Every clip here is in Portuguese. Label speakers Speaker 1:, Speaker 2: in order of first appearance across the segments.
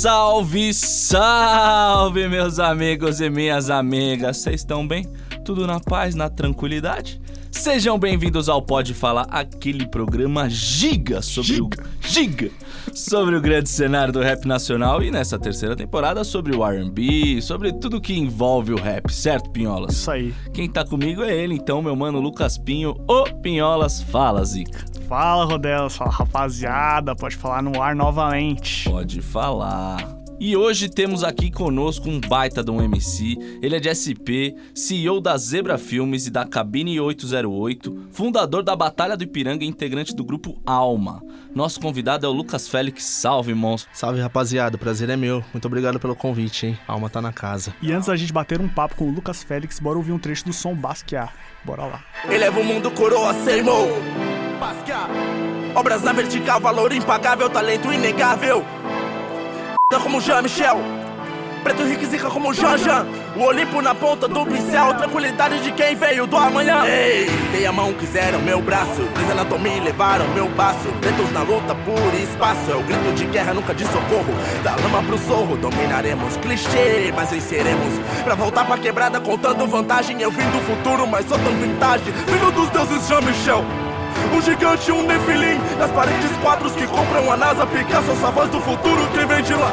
Speaker 1: Salve, salve, meus amigos e minhas amigas. Vocês estão bem? Tudo na paz, na tranquilidade? Sejam bem-vindos ao Pode Falar, aquele programa giga sobre
Speaker 2: Giga.
Speaker 1: o giga sobre o grande cenário do rap nacional e nessa terceira temporada sobre o R&B, sobre tudo que envolve o rap, certo, Pinholas?
Speaker 3: Isso aí.
Speaker 1: Quem tá comigo é ele, então, meu mano Lucas Pinho, o Pinholas. Fala, Zica.
Speaker 3: Fala, Rodelas. Fala, rapaziada. Pode falar no ar novamente.
Speaker 1: Pode falar. E hoje temos aqui conosco um baita de um MC. Ele é de SP, CEO da Zebra Filmes e da Cabine 808, fundador da Batalha do Ipiranga e integrante do grupo Alma. Nosso convidado é o Lucas Félix. Salve, monstro.
Speaker 4: Salve rapaziada, o prazer é meu. Muito obrigado pelo convite, hein? Alma tá na casa.
Speaker 3: E antes da gente bater um papo com o Lucas Félix, bora ouvir um trecho do som Basquiat. Bora lá.
Speaker 5: Eleva o mundo, coroa, Seymour Basquiat Obras na vertical, valor impagável, talento inegável como Jean-Michel Preto rico e zica como Jean-Jean O Olimpo na ponta do pincel. Tranquilidade de quem veio do amanhã. Ei, dei a mão, quiseram meu braço. Anatomia e levaram meu baço Pretos na luta por espaço. É o grito de guerra, nunca de socorro. Da lama pro sorro, dominaremos. Clichê Mas venceremos. Pra voltar pra quebrada contando vantagem. Eu vim do futuro, mas sou tão vintage. Vindo dos deuses Jean-Michel um gigante, um nefilim. Nas paredes, quadros que compram a NASA. Picasso, voz do futuro, quem vem de lá?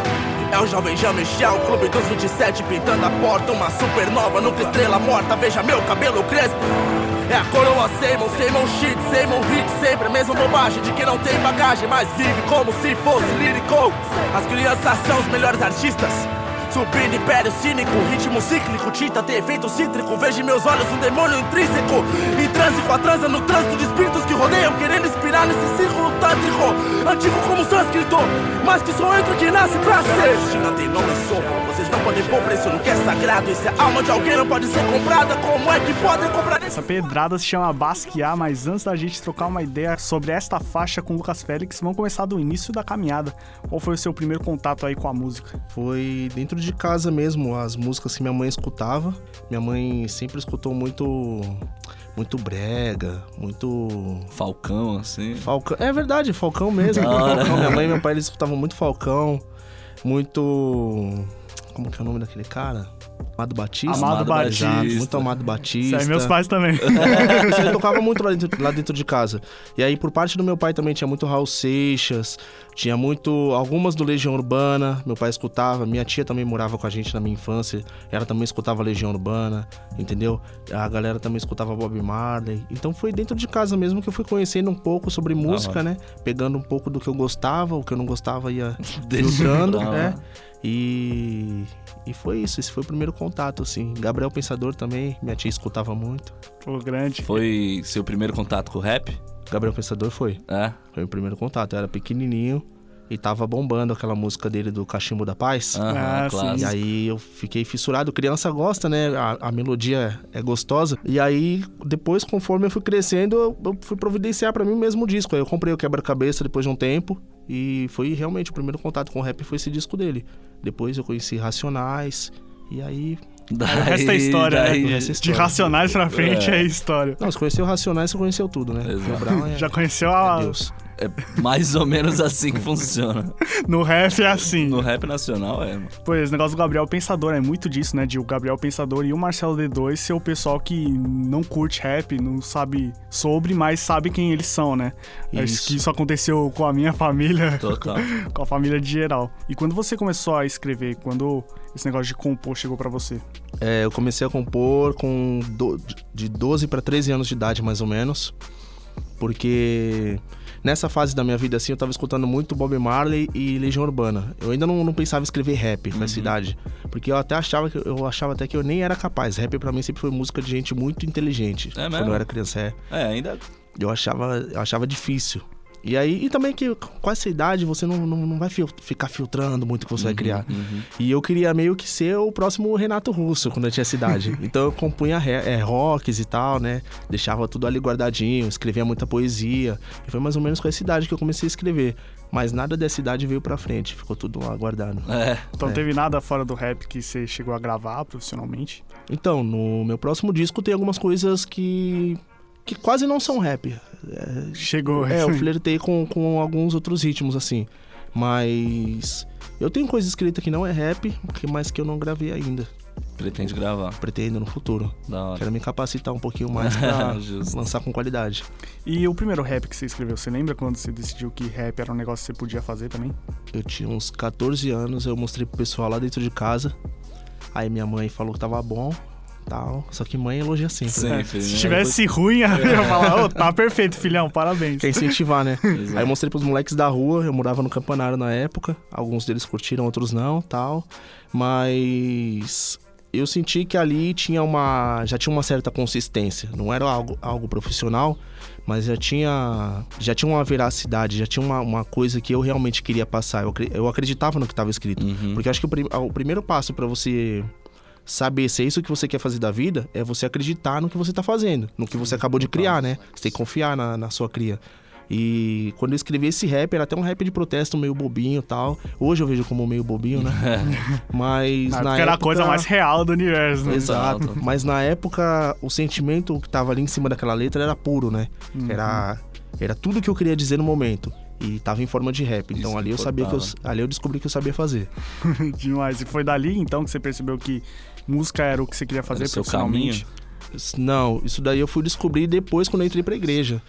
Speaker 5: É o jovem Jean-Michel, clube dos 27 Pintando a porta, uma supernova Nunca estrela morta, veja meu cabelo crespo. É a coroa Seymour, Seymour shit, Seymour hit. Sempre a mesma bobagem de quem não tem bagagem Mas vive como se fosse lírico. As crianças são os melhores artistas Subindo império cínico, ritmo cíclico, tinta tem efeito cítrico. Vejo em meus olhos um demônio intrínseco. Em transe com a transa no trânsito de espíritos que rodeiam, querendo inspirar nesse círculo tântrico. Antigo como sânscrito, mas que só entra quem nasce pra ser. China tem nome e sopa, vocês não podem pôr preço no que é sagrado. Se a alma de alguém não pode ser comprada, como é que podem comprar esse
Speaker 3: Essa pedrada se chama Basquiat, mas antes da gente trocar uma ideia sobre esta faixa com o Lucas Félix, vamos começar do início da caminhada. Qual foi o seu primeiro contato aí com a música?
Speaker 4: Foi dentro de casa mesmo, as músicas que minha mãe escutava. Minha mãe sempre escutou muito muito brega, muito
Speaker 1: Falcão, assim.
Speaker 4: Falcão. É verdade, Falcão mesmo. Falcão. Minha mãe e meu pai eles escutavam muito Falcão, muito como que é o nome daquele cara? Amado Batista.
Speaker 3: Amado
Speaker 1: Batista.
Speaker 4: Exato, muito Amado Batista.
Speaker 3: Isso aí, meus pais também.
Speaker 4: Isso aí tocava muito lá dentro, lá dentro de casa. E aí, por parte do meu pai também, tinha muito Raul Seixas, tinha muito. Algumas do Legião Urbana, meu pai escutava. Minha tia também morava com a gente na minha infância, ela também escutava Legião Urbana, entendeu? A galera também escutava Bob Marley. Então foi dentro de casa mesmo que eu fui conhecendo um pouco sobre música, né? Pegando um pouco do que eu gostava, o que eu não gostava ia
Speaker 1: hora.
Speaker 4: né? E. E foi isso, esse foi o primeiro contato, assim. Gabriel Pensador também, minha tia escutava muito.
Speaker 3: Pô, grande.
Speaker 1: Foi seu primeiro contato com o rap?
Speaker 4: Gabriel Pensador foi.
Speaker 1: É.
Speaker 4: Foi o primeiro contato. Eu era pequenininho e tava bombando aquela música dele do Cachimbo da Paz.
Speaker 1: Aham,
Speaker 3: Ah, sim.
Speaker 4: E aí eu fiquei fissurado. Criança gosta, né? A, a melodia é gostosa. E aí, depois, conforme eu fui crescendo, eu, eu fui providenciar pra mim o mesmo disco. Aí eu comprei o Quebra-Cabeça depois de um tempo. E foi realmente o primeiro contato com o rap foi esse disco dele. Depois eu conheci Racionais. E aí.
Speaker 3: O resto é história,
Speaker 1: daí-
Speaker 3: né?
Speaker 4: o resto é
Speaker 3: De
Speaker 4: história.
Speaker 3: racionais pra frente
Speaker 1: É.
Speaker 3: é, história.
Speaker 4: Não, você conheceu Racionais, você conheceu tudo, né?
Speaker 1: Exato.
Speaker 4: O Brown é,
Speaker 3: Já conheceu
Speaker 4: é
Speaker 3: a.
Speaker 1: É mais ou menos assim que funciona.
Speaker 3: No rap é assim.
Speaker 1: No rap nacional é, mano.
Speaker 3: Pô, esse negócio do Gabriel Pensador é muito disso, né? De o Gabriel Pensador e o Marcelo D2 ser o pessoal que não curte rap, não sabe sobre, mas sabe quem eles são, né? Acho
Speaker 4: Isso.
Speaker 3: que isso aconteceu com a minha família,
Speaker 1: Total.
Speaker 3: com a família de geral. E quando você começou a escrever, quando esse negócio de compor chegou pra você?
Speaker 4: É, eu comecei a compor com do- de 12 para 13 anos de idade, mais ou menos. Porque nessa fase da minha vida, assim, eu tava escutando muito Bob Marley e Legião Urbana. Eu ainda não, não pensava em escrever rap nessa idade. Porque eu até achava que eu achava até que eu nem era capaz. Rap pra mim sempre foi música de gente muito inteligente.
Speaker 1: É
Speaker 4: Quando
Speaker 1: mesmo?
Speaker 4: eu era criança, é.
Speaker 1: É, ainda.
Speaker 4: Eu achava, eu achava difícil. E aí, e também que com essa idade você não, não, não vai fil- ficar filtrando muito o que você vai criar. E eu queria meio que ser o próximo Renato Russo quando eu tinha essa idade. então eu compunha é, rocks e tal, né? Deixava tudo ali guardadinho, escrevia muita poesia. E foi mais ou menos com essa idade que eu comecei a escrever. Mas nada dessa idade veio pra frente, ficou tudo lá guardado.
Speaker 1: É.
Speaker 3: Então não teve nada fora do rap que você chegou a gravar profissionalmente?
Speaker 4: Então, no meu próximo disco tem algumas coisas que. Que quase não são rap.
Speaker 3: Chegou.
Speaker 4: É, eu flertei com, com alguns outros ritmos, assim. Mas. Eu tenho coisa escrita que não é rap, que- mas que eu não gravei ainda.
Speaker 1: Pretende gravar.
Speaker 4: Pretendo no futuro.
Speaker 1: Da hora.
Speaker 4: Quero me capacitar um pouquinho mais pra lançar com qualidade.
Speaker 3: E o primeiro rap que você escreveu, você lembra quando você decidiu que rap era um negócio que você podia fazer também?
Speaker 4: Eu tinha uns 14 anos, eu mostrei pro pessoal lá dentro de casa. Aí minha mãe falou que tava bom, tal. Só que mãe elogia sempre. né?
Speaker 1: Sempre,
Speaker 3: Se
Speaker 1: né?
Speaker 3: tivesse ruim, eu ia falar, ô, tá perfeito, filhão, parabéns.
Speaker 4: Quer incentivar, né?
Speaker 1: Exato.
Speaker 4: Aí eu mostrei pros moleques da rua, eu morava no campanário na época. Alguns deles curtiram, outros não, tal. Mas eu senti que ali tinha uma. já tinha uma certa consistência. Não era algo, algo profissional, mas já tinha. já tinha uma veracidade, já tinha uma, uma coisa que eu realmente queria passar. Eu, eu acreditava no que estava escrito.
Speaker 1: Uhum.
Speaker 4: Porque eu acho que o, prim- o primeiro passo pra você saber se é isso que você quer fazer da vida é você acreditar no que você tá fazendo, no que você acabou de criar, né? Você tem que confiar na, na sua cria. E quando eu escrevi esse rap, era até um rap de protesto meio bobinho e tal. Hoje eu vejo como meio bobinho, né? Mas
Speaker 3: Na
Speaker 4: na
Speaker 3: época era a coisa mais real do universo, né?
Speaker 4: Exato.
Speaker 1: Exato.
Speaker 4: Mas na época, o sentimento que tava ali em cima daquela letra era puro, né?
Speaker 1: Uhum.
Speaker 4: Era, era tudo que eu queria dizer no momento. E tava em forma de rap. Então
Speaker 1: Isso
Speaker 4: ali eu sabia que eu, ali eu descobri que eu sabia fazer.
Speaker 3: Demais. E foi dali, então, que você percebeu que música era o que você queria fazer
Speaker 1: Era o seu
Speaker 3: profissionalmente?
Speaker 4: Não, isso daí eu fui descobrir depois quando eu entrei pra igreja.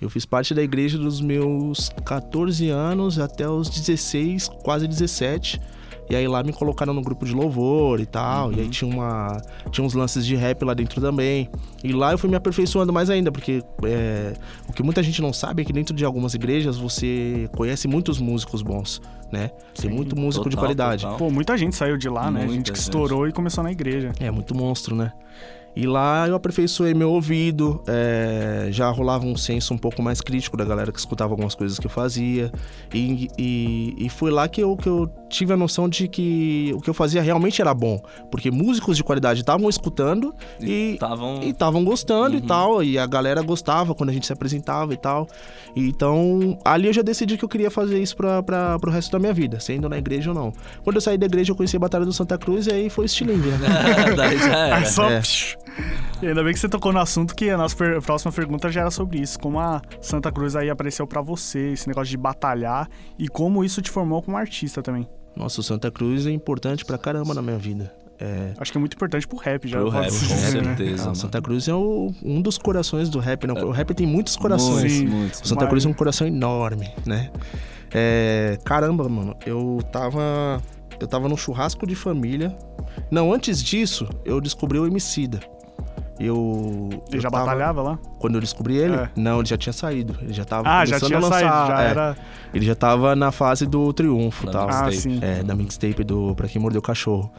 Speaker 4: Eu fiz parte da igreja dos meus 14 anos até os 16, quase 17. E aí lá me colocaram no grupo de louvor e tal. E aí tinha, uma, tinha uns lances de rap lá dentro também. E lá eu fui me aperfeiçoando mais ainda, porque é, o que muita gente não sabe é que dentro de algumas igrejas você conhece muitos músicos bons, né? Tem muito músico de
Speaker 1: Total,
Speaker 4: qualidade.
Speaker 1: total.
Speaker 3: Pô, muita gente saiu de lá, né?
Speaker 1: Muita
Speaker 3: gente que
Speaker 1: gente.
Speaker 3: estourou e começou na igreja.
Speaker 4: É, muito monstro, né? E lá eu aperfeiçoei meu ouvido, é, já rolava um senso um pouco mais crítico da galera que escutava algumas coisas que eu fazia. E, e, e foi lá que eu, que eu tive a noção de que o que eu fazia realmente era bom. Porque músicos de qualidade estavam escutando e
Speaker 1: Estavam.
Speaker 4: e gostando e
Speaker 1: Uhum.
Speaker 4: tal, e a galera gostava quando a gente se apresentava e tal. Então, ali eu já decidi que eu queria fazer isso pra, pra, pro resto da minha vida, sendo na igreja ou não. Quando eu saí da igreja, eu conheci a Batalha do Santa Cruz e aí foi estilingue, né?
Speaker 1: Daí já era.
Speaker 3: Aí só.
Speaker 4: é.
Speaker 3: E ainda bem que você tocou no assunto que a nossa per- próxima pergunta já era sobre isso. Como a Santa Cruz aí apareceu pra você, esse negócio de batalhar e como isso te formou como artista também.
Speaker 4: Nossa, o Santa Cruz é importante pra caramba na minha vida. É,
Speaker 3: Acho que é muito importante pro rap já.
Speaker 1: Pro rap, com
Speaker 3: dizer, né?
Speaker 1: certeza.
Speaker 4: Santa Cruz é o- um dos corações do rap, né? O rap tem muitos corações.
Speaker 1: Muitos, muitos.
Speaker 4: O Santa Cruz é um coração enorme, né? É, caramba, mano, eu tava. Eu tava num churrasco de família. Não, antes disso, eu descobri o Emicida. Eu.
Speaker 3: Ele
Speaker 4: eu
Speaker 3: já
Speaker 4: tava-
Speaker 3: batalhava lá?
Speaker 4: Quando eu descobri ele?
Speaker 3: É.
Speaker 4: Não, ele já tinha saído. Ele já tava
Speaker 3: Ah, já
Speaker 4: começando
Speaker 3: tinha
Speaker 4: a lançar.
Speaker 3: saído, já
Speaker 4: é.
Speaker 3: era.
Speaker 4: Ele já tava na fase do triunfo e
Speaker 1: Da
Speaker 4: tal.
Speaker 3: Ah,
Speaker 1: mixtape.
Speaker 3: sim.
Speaker 4: É, da mixtape do Pra Quem Mordeu o Cachorro.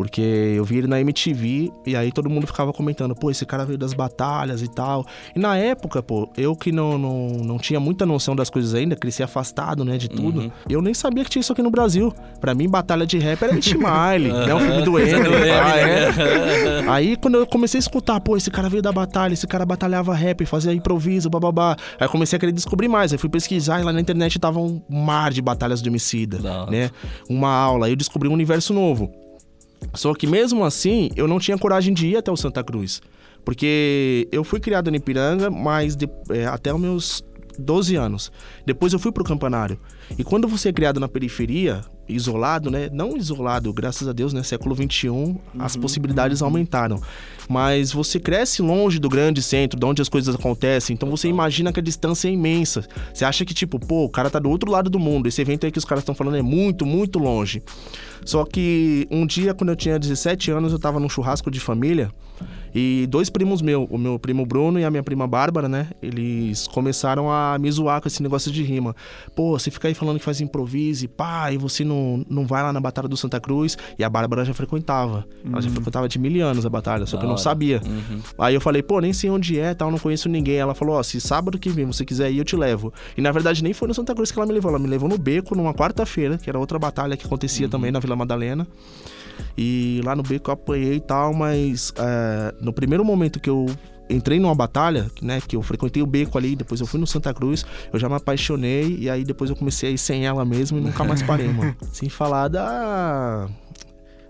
Speaker 4: Porque eu vi ele na MTV e aí todo mundo ficava comentando, pô, esse cara veio das batalhas e tal. E na época, pô, eu que não, não, não tinha muita noção das coisas ainda, cresci afastado, né, de tudo.
Speaker 1: Uhum.
Speaker 4: Eu nem sabia que tinha isso aqui no Brasil. Pra mim, batalha de rap era It Miley, né, o filme do Eminem. ah, é. Aí quando eu comecei a escutar, pô, esse cara veio da batalha, esse cara batalhava rap, fazia improviso, bababá. Aí eu comecei a querer descobrir mais. Aí fui pesquisar e lá na internet tava um mar de batalhas do homicida, né? Uma aula. Aí eu descobri um universo novo. Só que mesmo assim, eu não tinha coragem de ir até o Santa Cruz. Porque eu fui criado em Ipiranga, mas de- é, até os meus 12 anos. Depois eu fui pro campanário. E quando você é criado na periferia, isolado, né? Não isolado, graças a Deus, né? Século XXI, as possibilidades aumentaram. Mas você cresce longe do grande centro, de onde as coisas acontecem. Então você imagina que a distância é imensa. Você acha que, tipo, pô, o cara tá do outro lado do mundo. Esse evento aí que os caras estão falando é muito, muito longe. Só que um dia, quando eu tinha 17 anos, eu tava num churrasco de família. E dois primos meus, o meu primo Bruno e a minha prima Bárbara, né? Eles começaram a me zoar com esse negócio de rima. Pô, você fica aí falando que faz improviso e pá, e você não, não, vai lá na Batalha do Santa Cruz? E a Bárbara já frequentava. Ela já frequentava de mil anos a batalha, só que eu não sabia.
Speaker 1: Uhum.
Speaker 4: Aí eu falei, pô, nem sei onde é, tal, não conheço ninguém. Ela falou, ó, se sábado que vem você quiser ir, eu te levo. E na verdade nem foi no Santa Cruz que ela me levou, ela me levou no Beco numa quarta-feira, que era outra batalha que acontecia também na Vila Madalena. E lá no Beco eu apanhei e tal, mas é, no primeiro momento que eu entrei numa batalha, né, que eu frequentei o Beco ali, depois eu fui no Santa Cruz, eu já me apaixonei e aí depois eu comecei a ir sem ela mesmo e nunca mais parei, mano. Sem falar da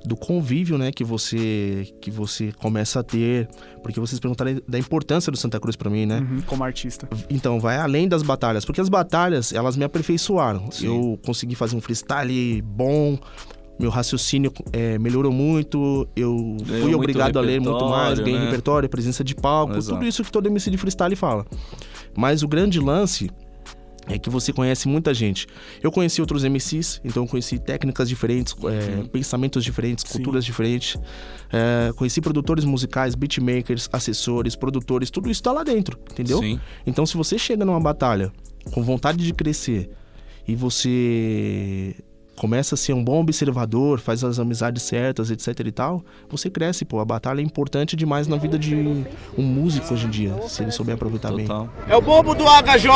Speaker 4: do convívio, né, que você que você começa a ter, porque vocês perguntaram da importância do Santa Cruz pra mim, né?
Speaker 3: Uhum, como artista.
Speaker 4: Então, vai além das batalhas, porque as batalhas, elas me aperfeiçoaram.
Speaker 1: Sim.
Speaker 4: Eu consegui fazer um freestyle bom, meu raciocínio é, melhorou muito, eu
Speaker 1: Ganhou
Speaker 4: fui obrigado a ler muito mais, ganhei
Speaker 1: né?
Speaker 4: repertório, presença de palco,
Speaker 1: Exato.
Speaker 4: tudo isso que todo MC de freestyle fala. Mas o grande lance é que você conhece muita gente. Eu conheci outros MCs, então eu conheci técnicas diferentes, é, pensamentos diferentes,
Speaker 3: Sim.
Speaker 4: culturas diferentes. É, conheci produtores musicais, beatmakers, assessores, produtores, tudo isso tá lá dentro, entendeu?
Speaker 1: Sim.
Speaker 4: Então, se você chega numa batalha com vontade de crescer e você começa a ser um bom observador, faz as amizades certas, etc e tal, você cresce, pô. A batalha é importante demais na vida de um músico hoje em dia, se ele souber aproveitar bem.
Speaker 1: Total.
Speaker 6: É o bobo do HJ,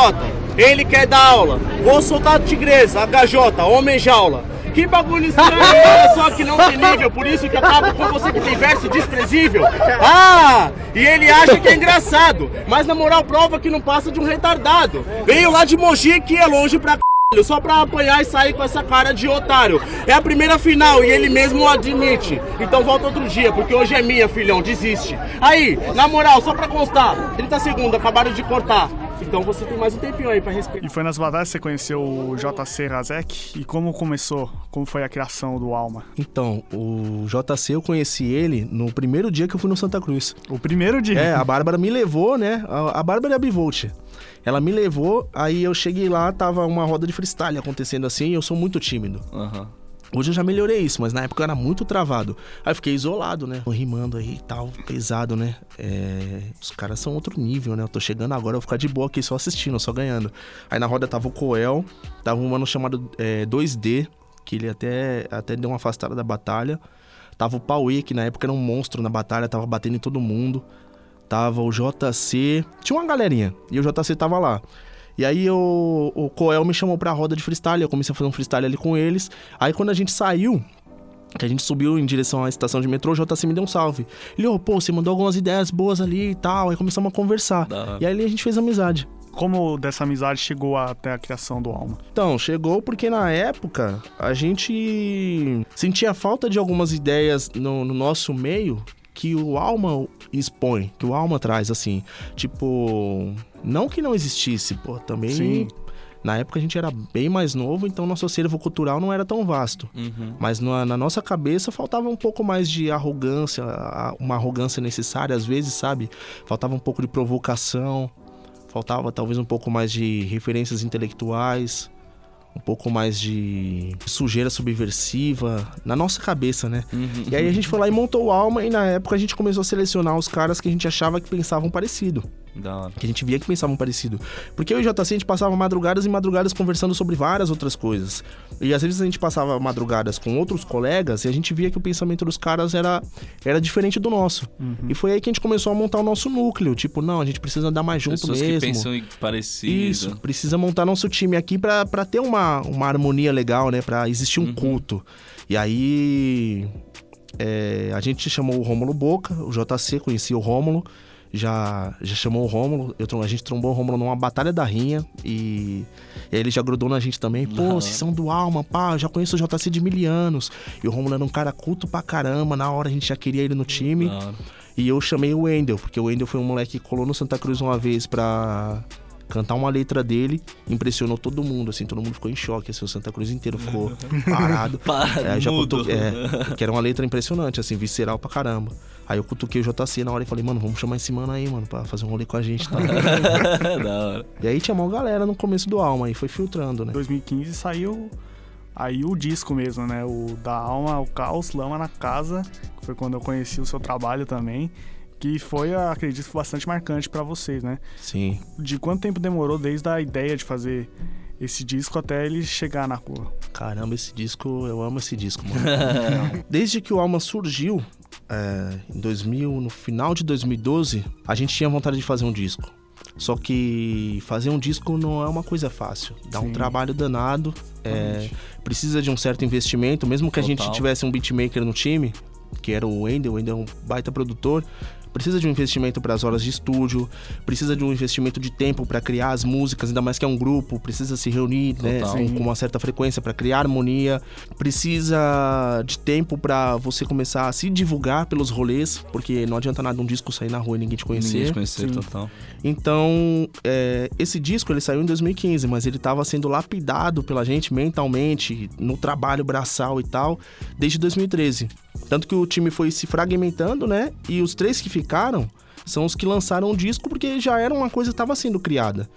Speaker 6: ele quer dar aula. Vou soltar tigresa, HJ, homem jaula. Que bagulho estranho, olha só que não tem nível, por isso que acaba com você que tem verso desprezível. Ah, e ele acha que é engraçado, mas na moral prova que não passa de um retardado. Veio lá de Mogi, que é longe pra c... Só pra apanhar e sair com essa cara de otário. É a primeira final e ele mesmo admite. Então volta outro dia, porque hoje é minha, filhão, desiste. Aí, na moral, só pra constar, 30 segundos, acabaram de cortar. Então você tem mais um tempinho aí pra respirar.
Speaker 3: E foi nas batalhas que você conheceu o JC Razek? E como começou? Como foi a criação do Alma?
Speaker 4: Então, o JC eu conheci ele no primeiro dia que eu fui no Santa Cruz.
Speaker 3: O primeiro dia.
Speaker 4: É, a Bárbara me levou, né? A, a Bárbara é a Bivolt. Ela me levou, aí eu cheguei lá, tava uma roda de freestyle acontecendo assim, e eu sou muito tímido.
Speaker 1: Aham.
Speaker 4: Hoje eu já melhorei isso, mas na época eu era muito travado. Aí eu fiquei isolado, né? Tô rimando aí e tal, pesado, né? É, Os caras são outro nível, né? Eu tô chegando agora, eu vou ficar de boa aqui só assistindo, só ganhando. Aí na roda tava o Coel, tava um mano chamado é, 2D, que ele até, até deu uma afastada da batalha. Tava o Pauê, que na época era um monstro na batalha, tava batendo em todo mundo. Tava o JC, tinha uma galerinha, e o JC tava lá. E aí o, o Coel me chamou pra roda de freestyle, eu comecei a fazer um freestyle ali com eles. Aí quando a gente saiu, que a gente subiu em direção à estação de metrô, o JC me deu um salve. Ele, ô, pô, você mandou algumas ideias boas ali e tal. Aí começamos a conversar. E aí a gente fez amizade.
Speaker 3: Como dessa amizade chegou até a criação do Alma?
Speaker 4: Então, chegou porque na época a gente sentia falta de algumas ideias no, no nosso meio que o Alma expõe, que o Alma traz, assim. Tipo, não que não existisse, pô, também.
Speaker 3: Sim.
Speaker 4: Na época a gente era bem mais novo, então nosso acervo cultural não era tão vasto.
Speaker 1: Uhum.
Speaker 4: Mas na, na nossa cabeça faltava um pouco mais de arrogância, uma arrogância necessária às vezes, sabe? Faltava um pouco de provocação, faltava talvez um pouco mais de referências intelectuais, um pouco mais de sujeira subversiva na nossa cabeça, né?
Speaker 1: Uhum.
Speaker 4: E aí a gente foi lá e montou o Alma e na época a gente começou a selecionar os caras que a gente achava que pensavam parecido
Speaker 1: Da hora.
Speaker 4: que a gente via que pensavam parecido. Porque eu e o JC a gente passava madrugadas e madrugadas conversando sobre várias outras coisas. E às vezes a gente passava madrugadas com outros colegas e a gente via que o pensamento dos caras era, era diferente do nosso. E foi aí que a gente começou a montar o nosso núcleo. Tipo, não, a gente precisa andar mais junto
Speaker 1: Pessoas
Speaker 4: mesmo.
Speaker 1: que pensam parecido.
Speaker 4: Isso, precisa montar nosso time aqui pra, pra ter uma, uma harmonia legal, né? Pra existir um culto. E aí é, a gente chamou o Rômulo Boca, o JC conhecia o Rômulo, já, já chamou o Rômulo, eu, a gente trombou o Rômulo numa batalha da rinha e, e aí ele já grudou na gente também. Pô,
Speaker 1: Aham.
Speaker 4: vocês são do Alma, pá, eu já conheço o JC de mil anos. E o Rômulo era um cara culto pra caramba, na hora a gente já queria ele no time.
Speaker 1: Hora.
Speaker 4: E eu chamei o Wendel, porque o Wendel foi um moleque que colou no Santa Cruz uma vez pra cantar uma letra dele, impressionou todo mundo, assim, todo mundo ficou em choque, assim, o Santa Cruz inteiro ficou parado.
Speaker 1: Para,
Speaker 4: É, já
Speaker 1: mudo.
Speaker 4: cutu- é, que era uma letra impressionante, assim, visceral pra caramba. Aí eu cutuquei o JC na hora e falei, mano, vamos chamar esse mano aí, mano, pra fazer um rolê com a gente, tá?
Speaker 1: da hora.
Speaker 4: e aí tinha uma galera no começo do Alma, aí foi filtrando, né?
Speaker 3: Em 2015 saiu aí o disco mesmo, né? O da Alma, o Caos, Lama na Casa, que foi quando eu conheci o seu trabalho também. Que foi, acredito, bastante marcante pra vocês, né?
Speaker 4: Sim.
Speaker 3: De quanto tempo demorou desde a ideia de fazer esse disco até ele chegar na rua?
Speaker 4: Caramba, esse disco, eu amo esse disco, mano. Desde que o Alma surgiu, é, em 2000, no final de 2012, a gente tinha vontade de fazer um disco. Só que fazer um disco não é uma coisa fácil. Dá um
Speaker 3: Sim.
Speaker 4: trabalho danado, é, precisa de um certo investimento. Mesmo que a
Speaker 1: Total.
Speaker 4: gente tivesse um beatmaker no time, que era o Wendel, o Wendel é um baita produtor, precisa de um investimento para as horas de estúdio, precisa de um investimento de tempo para criar as músicas, ainda mais que é um grupo, precisa se reunir né, com, com uma certa frequência para criar harmonia, precisa de tempo para você começar a se divulgar pelos rolês, porque não adianta nada um disco sair na rua e ninguém te conhecer.
Speaker 1: Ninguém te conhecer,
Speaker 3: Sim.
Speaker 1: total.
Speaker 4: Então, é, esse disco ele saiu em 2015, mas ele estava sendo lapidado pela gente mentalmente, no trabalho braçal e tal, desde 2013. Tanto que o time foi se fragmentando, né? E os três que ficaram são os que lançaram o disco porque já era uma coisa que estava sendo criada.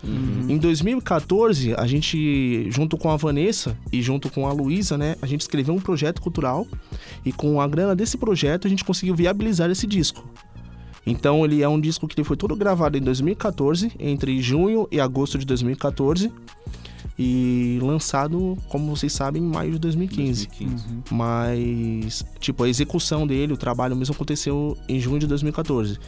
Speaker 4: Em 2014, a gente, junto com a Vanessa e junto com a Luísa, né? A gente escreveu um projeto cultural e com a grana desse projeto a gente conseguiu viabilizar esse disco. Então ele é um disco que ele foi todo gravado em 2014, entre junho e agosto de 2014, e lançado, como vocês sabem, em maio de 2015.
Speaker 1: 2015.
Speaker 4: Mas, tipo, a execução dele, o trabalho mesmo aconteceu em junho de 2014.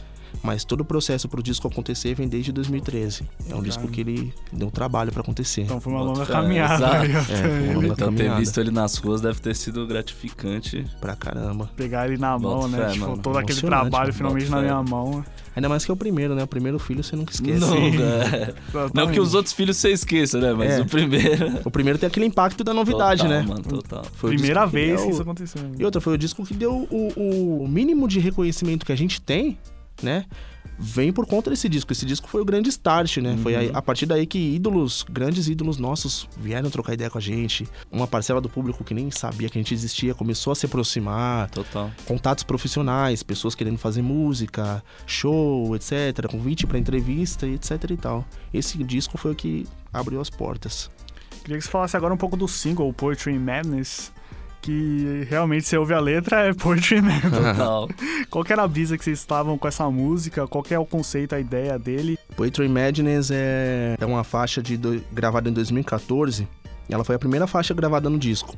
Speaker 4: Mas todo o processo pro disco acontecer vem desde 2013. É um disco que ele deu trabalho pra acontecer.
Speaker 3: Então foi uma longa caminhada.
Speaker 4: É, foi uma longa
Speaker 1: Então ter
Speaker 4: caminhada.
Speaker 1: visto ele nas ruas deve ter sido gratificante.
Speaker 4: Pra caramba.
Speaker 3: Pegar ele na mão,
Speaker 1: Bota
Speaker 3: né?
Speaker 1: fé,
Speaker 3: tipo,
Speaker 1: mano.
Speaker 3: todo aquele trabalho
Speaker 4: mano.
Speaker 3: finalmente
Speaker 1: Bota
Speaker 3: na
Speaker 1: fé.
Speaker 3: minha mão.
Speaker 4: Ainda mais que é o primeiro, né? O primeiro filho você nunca esquece.
Speaker 1: Não, é. não que os outros filhos você esqueça, né? Mas
Speaker 4: É.
Speaker 1: o primeiro.
Speaker 4: O primeiro tem aquele impacto da novidade,
Speaker 1: Total,
Speaker 4: né?
Speaker 1: Mano, total.
Speaker 4: Foi o
Speaker 3: Primeira
Speaker 4: disco que
Speaker 3: vez
Speaker 4: deu-
Speaker 3: que isso aconteceu.
Speaker 4: E outra, foi o disco que deu o, o mínimo de reconhecimento que a gente tem, né? Vem por conta desse disco. Esse disco foi o grande start, né? Foi aí- a partir daí que ídolos, grandes ídolos nossos, vieram trocar ideia com a gente. Uma parcela do público que nem sabia que a gente existia começou a se aproximar.
Speaker 1: Total.
Speaker 4: Contatos profissionais, pessoas querendo fazer música, show, etc. Convite pra entrevista e etc e tal. Esse disco foi o que abriu as portas.
Speaker 3: Queria que você falasse agora um pouco do single Poetry in Madness. Que realmente você ouve a letra é Poetry Madness.
Speaker 1: Total.
Speaker 3: Qual que era a brisa que vocês estavam com essa música? Qual que é o conceito, a ideia dele?
Speaker 4: Poetry Madness é, é uma faixa de do- gravada em 2014. Ela foi a primeira faixa gravada no disco.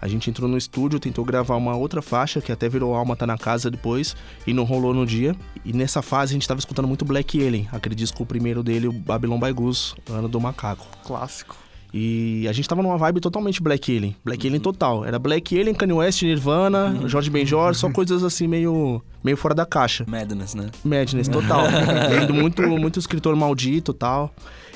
Speaker 4: A gente entrou no estúdio, tentou gravar uma outra faixa, que até virou Alma Tá Na Casa depois, e não rolou no dia. E nessa fase a gente tava escutando muito Black Alien, aquele disco primeiro dele, o Babylon by Goose, Ano do Macaco.
Speaker 3: Clássico.
Speaker 4: E a gente tava numa vibe totalmente Black Alien. Black Alien total. Era Black Alien, Kanye West, Nirvana, Jorge Benjor, só coisas assim meio, meio fora da caixa.
Speaker 1: Madness, né?
Speaker 4: Madness, total. Lendo muito, muito escritor maldito e tal.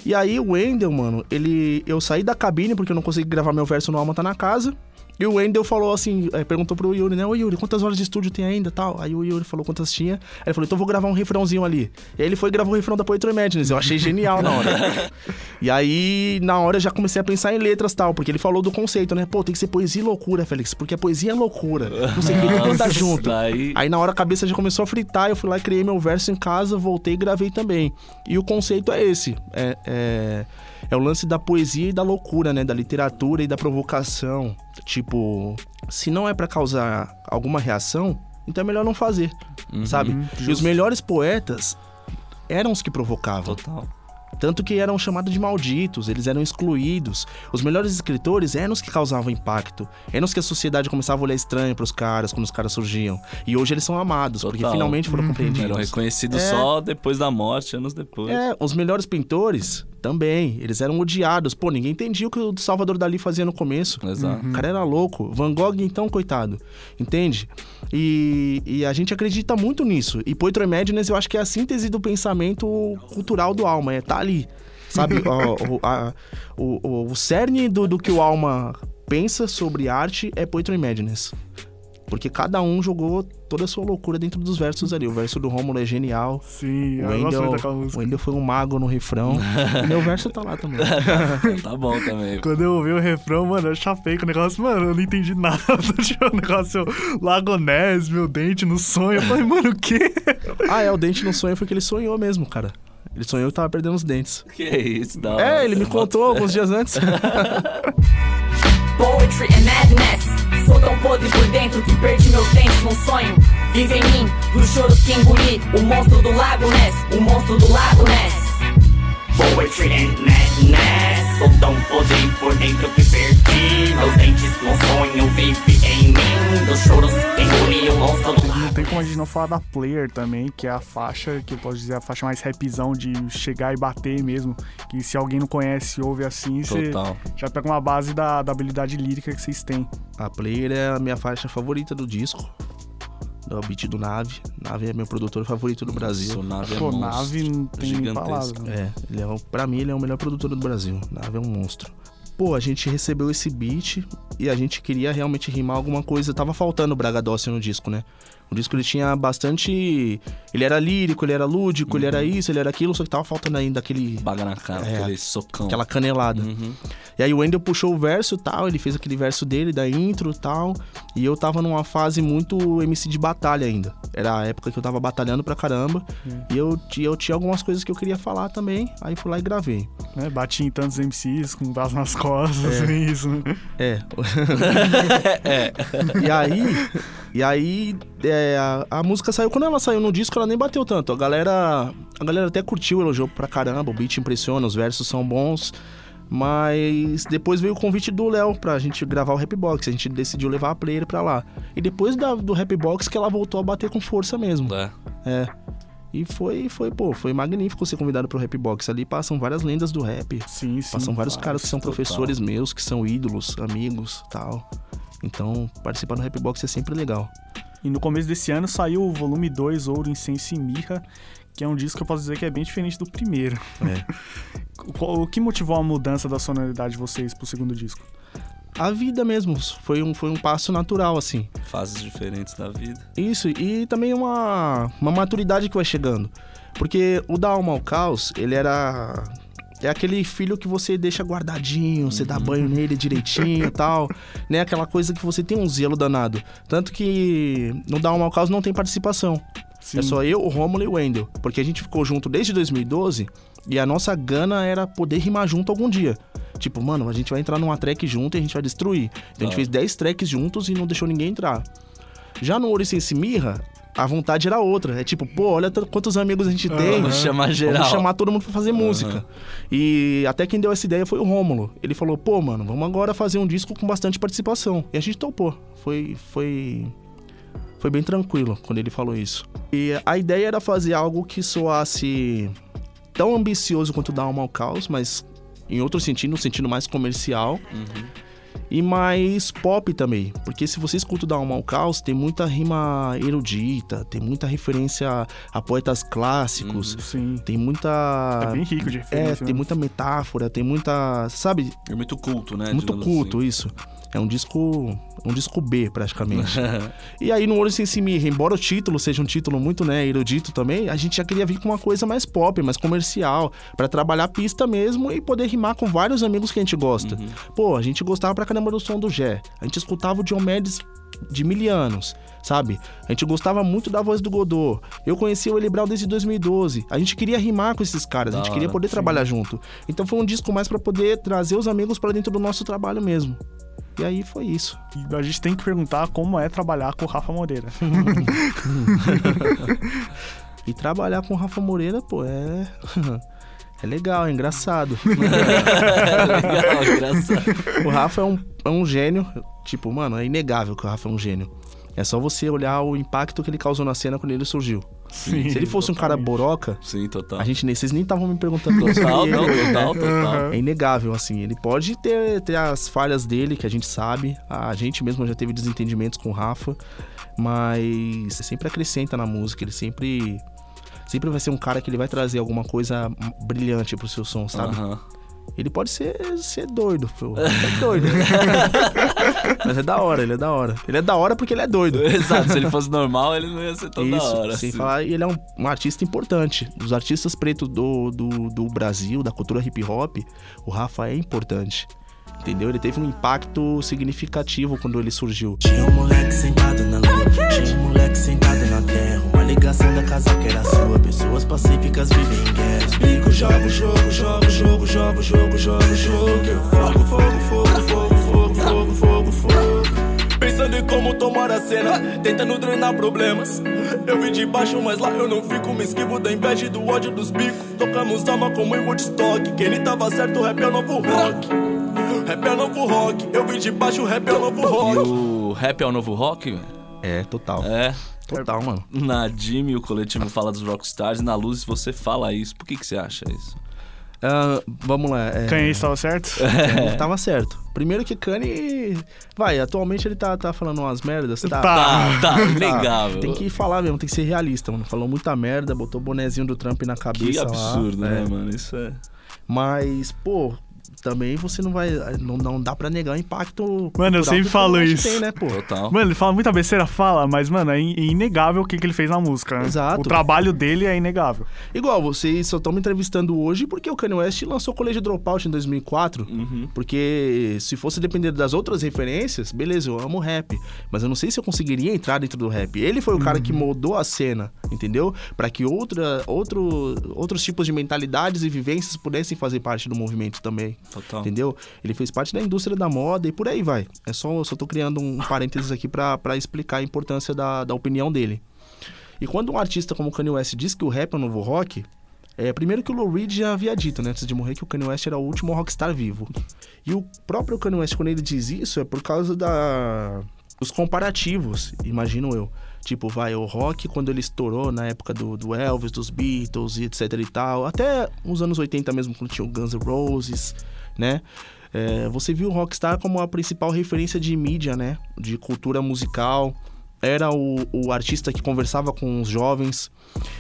Speaker 4: E aí o Wendel, mano, ele. Eu saí da cabine porque eu não consegui gravar meu verso no Alma Tá na Casa. E o Wendel falou assim, eh, perguntou pro Yuri, né? Ô Yuri, quantas horas de estúdio tem ainda tal? Aí o Yuri falou quantas tinha. Aí ele falou, então eu vou gravar um refrãozinho ali. E aí ele foi e gravou o refrão da Poetry Madness. Eu achei genial na hora. e aí, na hora, eu já comecei a pensar em letras tal, porque ele falou do conceito, né? Pô, tem que ser poesia e loucura, Félix, porque a poesia é loucura. Não sei o que, tudo anda junto.
Speaker 1: Daí,
Speaker 4: Aí na hora a cabeça já começou a fritar, eu fui lá e criei meu verso em casa, voltei e gravei também. E o conceito é esse: é, é, é o lance da poesia e da loucura, né? Da literatura e da provocação. Tipo, se não é pra causar alguma reação, então é melhor não fazer, sabe? E os melhores poetas eram os que provocavam.
Speaker 1: total.
Speaker 4: Tanto que eram chamados de malditos, eles eram excluídos. Os melhores escritores eram os que causavam impacto. Eram os que a sociedade começava a olhar estranho pros caras quando os caras surgiam. E hoje eles são amados, porque
Speaker 1: Total.
Speaker 4: finalmente foram compreendidos.
Speaker 1: Eram reconhecidos
Speaker 4: É.
Speaker 1: só depois da morte, anos depois.
Speaker 4: É, os melhores pintores também. Eles eram odiados. Pô, ninguém entendia o que o Salvador Dali fazia no começo.
Speaker 1: Exato.
Speaker 4: O cara era louco. Van Gogh, então, coitado. Entende? E, e a gente acredita muito nisso. E Poetry Madness, eu acho que é a síntese do pensamento cultural do Alma. É tá ali. Sabe? o, o, a- o, o- o cerne do, do que o Alma pensa sobre arte é Poetry Madness. Porque cada um jogou toda a sua loucura dentro dos versos ali. O verso do Rômulo é genial.
Speaker 3: Sim,
Speaker 4: O
Speaker 3: eu gosto
Speaker 4: Wendel, o. Wendel foi um mago no refrão. e meu verso tá lá também.
Speaker 1: Tá bom também.
Speaker 3: Quando eu ouvi o refrão, mano, eu chapei com o negócio, mano, eu não entendi nada. Tipo, o negócio Lagonés, meu dente no sonho. Eu falei, mano, o quê?
Speaker 4: Ah, é, o dente no sonho foi que ele sonhou mesmo, cara. Ele sonhou que tava perdendo os dentes.
Speaker 1: Que isso, da hora.
Speaker 4: É, ele me contou alguns dias antes.
Speaker 7: Poetry and madness. Tão podre por dentro que perdi meus dentes num sonho. Vive em mim, dos choros que engoli. O monstro do lago Ness, o monstro do lago Ness. Poetry and madness. Sou tão podre por dentro que perdi Meus dentes num sonho
Speaker 3: como a gente não falar da Player também, que é a faixa, que eu posso dizer, a faixa mais rapzão de chegar e bater mesmo. Que se alguém não conhece, ouve assim, você já pega uma base da, da habilidade lírica que vocês têm.
Speaker 4: A Player é a minha faixa favorita do disco. É o beat do Nave. Nave é meu produtor favorito do Brasil.
Speaker 1: Sou nave é
Speaker 3: Pô,
Speaker 1: monstro.
Speaker 3: nave não tem
Speaker 1: Gigantesco.
Speaker 3: palavras.
Speaker 4: É, ele é, o- pra mim ele é o melhor produtor do Brasil. Nave é um monstro. Pô, a gente recebeu esse beat e a gente queria realmente rimar alguma coisa. Tava faltando o Braga Doce no disco, né? O disco ele tinha bastante. Ele era lírico, ele era lúdico, ele era isso, ele era aquilo, só que tava faltando ainda aquele.
Speaker 1: Baga na cara,
Speaker 4: É.
Speaker 1: aquele socão.
Speaker 4: Aquela canelada.
Speaker 1: Uhum.
Speaker 4: E aí o Wendel puxou o verso e tal, ele fez aquele verso dele, da intro e tal. E eu tava numa fase muito MC de batalha ainda. Era a época que eu tava batalhando pra caramba. E eu, eu tinha algumas coisas que eu queria falar também. Aí fui lá e gravei.
Speaker 3: Né? Bati em tantos MCs com um braço nas costas, é. isso, né?
Speaker 4: É. E aí. E aí, é, a, a música saiu. Quando ela saiu no disco, ela nem bateu tanto. A galera. A galera até curtiu, elogiou pra caramba. O beat impressiona, os versos são bons. Mas depois veio o convite do Léo pra gente gravar o Rapbox. A gente decidiu levar a player pra lá. E depois da- do Rapbox que ela voltou a bater com força mesmo.
Speaker 1: É.
Speaker 4: É. E foi, foi, pô, foi magnífico ser convidado pro Rapbox. Ali passam várias lendas do rap.
Speaker 3: Sim, sim.
Speaker 4: Passam vários caras que são
Speaker 1: total.
Speaker 4: professores meus, que são ídolos, amigos tal. Então, participar do Rapbox é sempre legal.
Speaker 3: E no começo desse ano saiu o volume 2, Ouro, Incenso e Mirra, que é um disco que eu posso dizer que é bem diferente do primeiro.
Speaker 4: É.
Speaker 3: O que motivou a mudança da sonoridade de vocês pro segundo disco?
Speaker 4: A vida mesmo, foi um, foi um passo natural, assim.
Speaker 1: Fases diferentes da vida.
Speaker 4: Isso, e também uma, uma maturidade que vai chegando. Porque o da Alma ao Caos, ele era. É aquele filho que você deixa guardadinho, você dá banho nele direitinho e tal. Né? Aquela coisa que você tem um zelo danado. Tanto que no da Alma ao Caos não tem participação.
Speaker 3: Sim.
Speaker 4: É só eu, o Romulo e o Wendel. Porque a gente ficou junto desde 2012 e a nossa gana era poder rimar junto algum dia. Tipo, mano, a gente vai entrar numa track junto e a gente vai destruir. Então a gente
Speaker 1: Ah.
Speaker 4: fez 10 tracks juntos e não deixou ninguém entrar. Já no Oricense Mirra, a vontade era outra. É tipo, pô, olha quantos amigos a gente tem.
Speaker 1: Vamos chamar geral.
Speaker 4: Vamos chamar todo mundo pra fazer música. E até quem deu essa ideia foi o Rômulo. Ele falou, pô, mano, vamos agora fazer um disco com bastante participação. E a gente topou. Foi. Foi. Foi bem tranquilo quando ele falou isso. E a ideia era fazer algo que soasse tão ambicioso quanto Alma ao Caos, mas em outro sentido, no sentido mais comercial. E mais pop também. Porque se você escuta o Dá Alma ao Caos, tem muita rima erudita, tem muita referência a poetas clássicos.
Speaker 3: Sim.
Speaker 4: Tem muita.
Speaker 3: É bem rico de
Speaker 4: É,
Speaker 3: referência.
Speaker 4: tem
Speaker 3: né?
Speaker 4: muita metáfora, tem muita. Sabe?
Speaker 1: É muito culto, né?
Speaker 4: muito culto
Speaker 1: assim.
Speaker 4: isso. É um disco. Um disco B, praticamente. e aí, no Olho Sem Si Mirra, embora o título seja um título muito, né, erudito também, a gente já queria vir com uma coisa mais pop, mais comercial, pra trabalhar a pista mesmo e poder rimar com vários amigos que a gente gosta. Pô, a gente gostava pra caramba do som do Gé. A gente escutava o John Mendes de mil anos, sabe? A gente gostava muito da voz do Godot. Eu conheci o Elibral desde 2012. A gente queria rimar com esses caras, a gente queria poder
Speaker 1: sim.
Speaker 4: trabalhar junto. Então foi um disco mais pra poder trazer os amigos pra dentro do nosso trabalho mesmo. E aí foi isso.
Speaker 3: E a gente tem que perguntar como é trabalhar com o Rafa Moreira.
Speaker 4: E trabalhar com o Rafa Moreira, pô, é. É legal, é engraçado.
Speaker 1: Legal, engraçado.
Speaker 4: o Rafa é um, é um gênio. Tipo, mano, é inegável que o Rafa é um gênio. É só você olhar o impacto que ele causou na cena quando ele surgiu.
Speaker 3: Sim,
Speaker 4: Se ele fosse um cara
Speaker 3: totalmente.
Speaker 4: boroca,
Speaker 1: Sim, total.
Speaker 4: a gente nem. Vocês nem estavam me perguntando.
Speaker 1: Total, não, total, total.
Speaker 4: É inegável, assim. Ele pode ter, ter as falhas dele, que a gente sabe. A gente mesmo já teve desentendimentos com o Rafa. Mas sempre acrescenta na música. Ele sempre. Sempre vai ser um cara que ele vai trazer alguma coisa brilhante pro seu som, sabe?
Speaker 1: Aham.
Speaker 4: Ele pode ser, ser doido, pô. É doido. Mas é da hora, ele é da hora. Ele é da hora porque ele é doido.
Speaker 1: Exato, se ele fosse normal, ele não ia ser tão da
Speaker 4: Isso,
Speaker 1: hora.
Speaker 4: sem
Speaker 1: assim.
Speaker 4: falar, e ele é um, um artista importante. Dos artistas pretos do, do, do Brasil, da cultura hip hop, o Rafa é importante. Entendeu? Ele teve um impacto significativo quando ele surgiu.
Speaker 5: Tinha um moleque sentado na tinha um moleque sentado na terra. Uma ligação da casa que era sua. Pessoas pacíficas vivem em guerra. Explico, jogo, jogo, jogo, jogo, jogo, jogo, jogo, jogo. Fogo, fogo, fogo, fogo, fogo, fogo, fogo, fogo. Pensando em como tomar a cena. tentando drenar problemas. Eu vim de baixo, mas lá eu não fico. Me esquivo da inveja e do ódio dos bicos. Tocamos alma como em Woodstock. Que ele tava certo, rap é o novo rock. Rap é o novo rock. Eu vim de baixo, rap é o novo rock.
Speaker 1: O rap é o novo rock?
Speaker 4: É, total.
Speaker 1: É.
Speaker 4: Total, mano.
Speaker 1: Na Jimmy, o coletivo fala dos rockstars, e na Luz você fala isso. Por que, que você acha isso?
Speaker 4: Ah, vamos lá. É,
Speaker 3: Kanye estava certo?
Speaker 4: Kanye tava certo. Primeiro que Kanye. Vai, atualmente ele tá, tá falando umas merdas. Tá.
Speaker 3: Tá.
Speaker 1: Tá, tá, inegável.
Speaker 4: Tem que falar mesmo, tem que ser realista, mano. Falou muita merda, botou o bonezinho do Trump na cabeça.
Speaker 1: Que
Speaker 4: lá.
Speaker 1: absurdo,
Speaker 4: É.
Speaker 1: né, mano? Isso é.
Speaker 4: Mas, pô, também você não vai. Não, não dá pra negar o impacto.
Speaker 3: Mano, eu sempre falo isso.
Speaker 4: Tem, né, pô?
Speaker 1: Total.
Speaker 3: Mano, ele fala muita besteira, fala, mas, mano, é in- é inegável o que, que ele fez na música, né?
Speaker 4: Exato.
Speaker 3: O trabalho dele é inegável.
Speaker 4: Igual, vocês só estão me entrevistando hoje porque o Kanye West lançou o Colégio Dropout em 2004.
Speaker 1: Uhum.
Speaker 4: Porque se fosse depender das outras referências, beleza, eu amo rap. Mas eu não sei se eu conseguiria entrar dentro do rap. Ele foi o cara que moldou a cena, entendeu? Pra que outra, outro, outros tipos de mentalidades e vivências pudessem fazer parte do movimento também.
Speaker 1: Total.
Speaker 4: Entendeu? Ele fez parte da indústria da moda e por aí vai. É só, só tô criando um parênteses aqui pra pra explicar a importância da, da opinião dele. E quando um artista como o Kanye West diz que o rap é o novo rock, é, primeiro que o Lou Reed já havia dito, né, antes de morrer, que o Kanye West era o último rockstar vivo. E o próprio Kanye West, quando ele diz isso, é por causa da dos comparativos, imagino eu. Tipo, vai, o rock, quando ele estourou na época do, do Elvis, dos Beatles e etc e tal, até uns anos 80 mesmo, quando tinha o Guns N' Roses, né? É, você viu o rockstar como a principal referência de mídia, né? De cultura musical. Era o, o artista que conversava com os jovens.